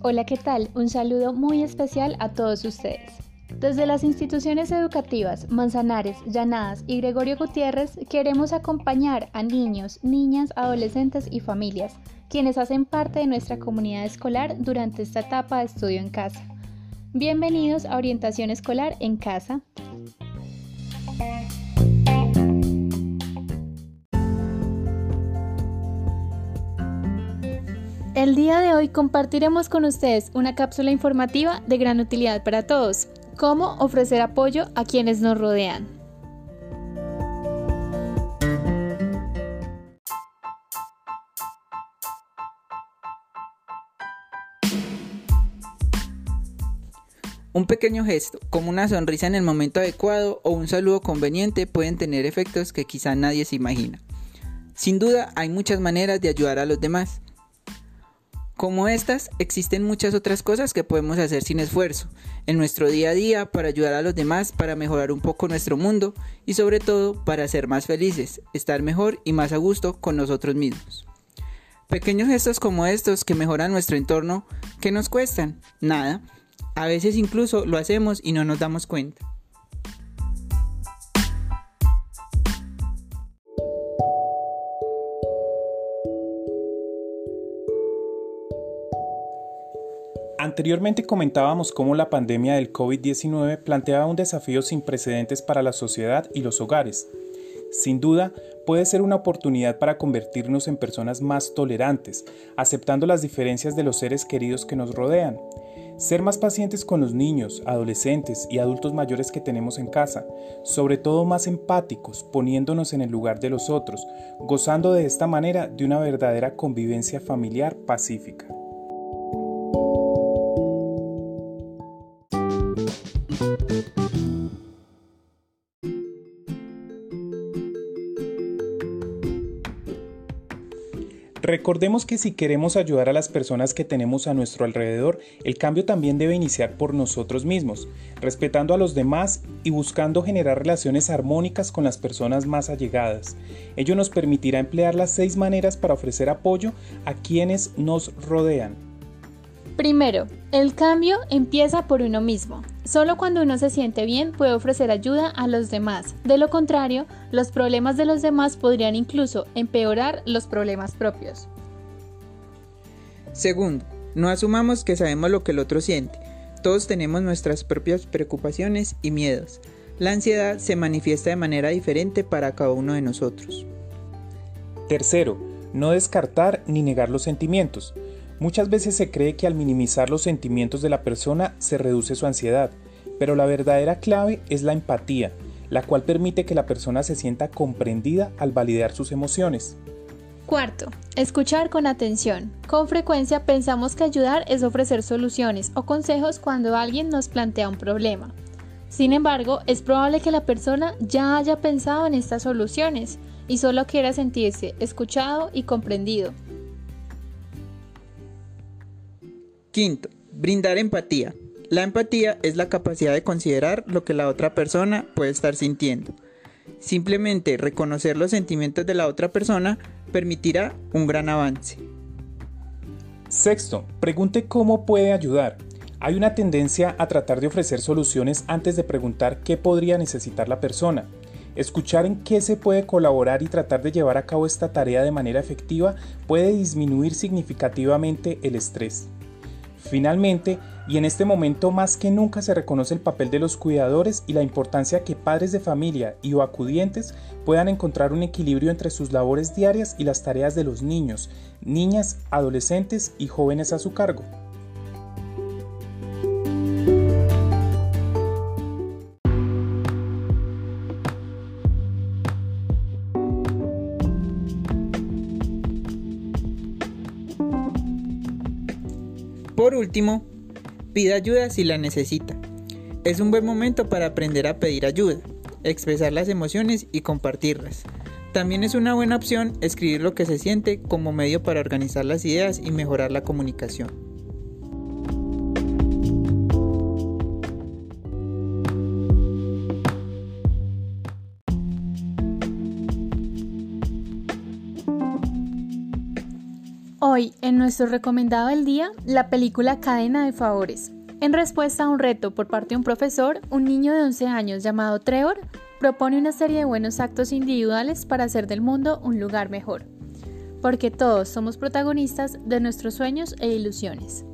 Hola, ¿qué tal? Un saludo muy especial a todos ustedes. Desde las instituciones educativas Manzanares, Llanadas y Gregorio Gutiérrez queremos acompañar a niños, niñas, adolescentes y familias, quienes hacen parte de nuestra comunidad escolar durante esta etapa de estudio en casa. Bienvenidos a Orientación Escolar en Casa. El día de hoy compartiremos con ustedes una cápsula informativa de gran utilidad para todos, cómo ofrecer apoyo a quienes nos rodean. Un pequeño gesto, como una sonrisa en el momento adecuado o un saludo conveniente, pueden tener efectos que quizá nadie se imagina. Sin duda, hay muchas maneras de ayudar a los demás. Como estas, existen muchas otras cosas que podemos hacer sin esfuerzo, en nuestro día a día, para ayudar a los demás, para mejorar un poco nuestro mundo y sobre todo para ser más felices, estar mejor y más a gusto con nosotros mismos. Pequeños gestos como estos que mejoran nuestro entorno, ¿qué nos cuestan? Nada. A veces incluso lo hacemos y no nos damos cuenta. Anteriormente comentábamos cómo la pandemia del COVID-19 planteaba un desafío sin precedentes para la sociedad y los hogares. Sin duda, puede ser una oportunidad para convertirnos en personas más tolerantes, aceptando las diferencias de los seres queridos que nos rodean. Ser más pacientes con los niños, adolescentes y adultos mayores que tenemos en casa, sobre todo más empáticos, poniéndonos en el lugar de los otros, gozando de esta manera de una verdadera convivencia familiar pacífica. Recordemos que si queremos ayudar a las personas que tenemos a nuestro alrededor, el cambio también debe iniciar por nosotros mismos, respetando a los demás y buscando generar relaciones armónicas con las personas más allegadas. Ello nos permitirá emplear las seis maneras para ofrecer apoyo a quienes nos rodean. Primero, el cambio empieza por uno mismo. Solo cuando uno se siente bien puede ofrecer ayuda a los demás. De lo contrario, los problemas de los demás podrían incluso empeorar los problemas propios. Segundo, no asumamos que sabemos lo que el otro siente. Todos tenemos nuestras propias preocupaciones y miedos. La ansiedad se manifiesta de manera diferente para cada uno de nosotros. Tercero, no descartar ni negar los sentimientos. Muchas veces se cree que al minimizar los sentimientos de la persona se reduce su ansiedad, pero la verdadera clave es la empatía, la cual permite que la persona se sienta comprendida al validar sus emociones. Cuarto, escuchar con atención. Con frecuencia pensamos que ayudar es ofrecer soluciones o consejos cuando alguien nos plantea un problema. Sin embargo, es probable que la persona ya haya pensado en estas soluciones y solo quiera sentirse escuchado y comprendido. Quinto, brindar empatía. La empatía es la capacidad de considerar lo que la otra persona puede estar sintiendo. Simplemente reconocer los sentimientos de la otra persona permitirá un gran avance. Sexto, pregunte cómo puede ayudar. Hay una tendencia a tratar de ofrecer soluciones antes de preguntar qué podría necesitar la persona. Escuchar en qué se puede colaborar y tratar de llevar a cabo esta tarea de manera efectiva puede disminuir significativamente el estrés. Finalmente, y en este momento más que nunca se reconoce el papel de los cuidadores y la importancia que padres de familia y o acudientes puedan encontrar un equilibrio entre sus labores diarias y las tareas de los niños, niñas, adolescentes y jóvenes a su cargo. Por último, pida ayuda si la necesita. Es un buen momento para aprender a pedir ayuda, expresar las emociones y compartirlas. También es una buena opción escribir lo que se siente como medio para organizar las ideas y mejorar la comunicación. Hoy, en nuestro recomendado del día, la película Cadena de Favores. En respuesta a un reto por parte de un profesor, un niño de 11 años llamado Trevor propone una serie de buenos actos individuales para hacer del mundo un lugar mejor. Porque todos somos protagonistas de nuestros sueños e ilusiones.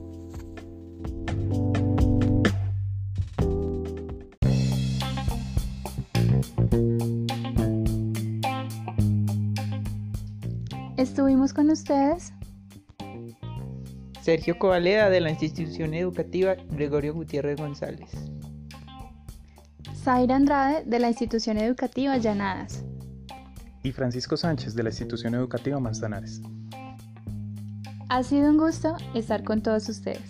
Estuvimos con ustedes Sergio Covaleda de la institución educativa Gregorio Gutiérrez González. Zaira Andrade de la institución educativa Llanadas. Y Francisco Sánchez de la institución educativa Manzanares. Ha sido un gusto estar con todos ustedes.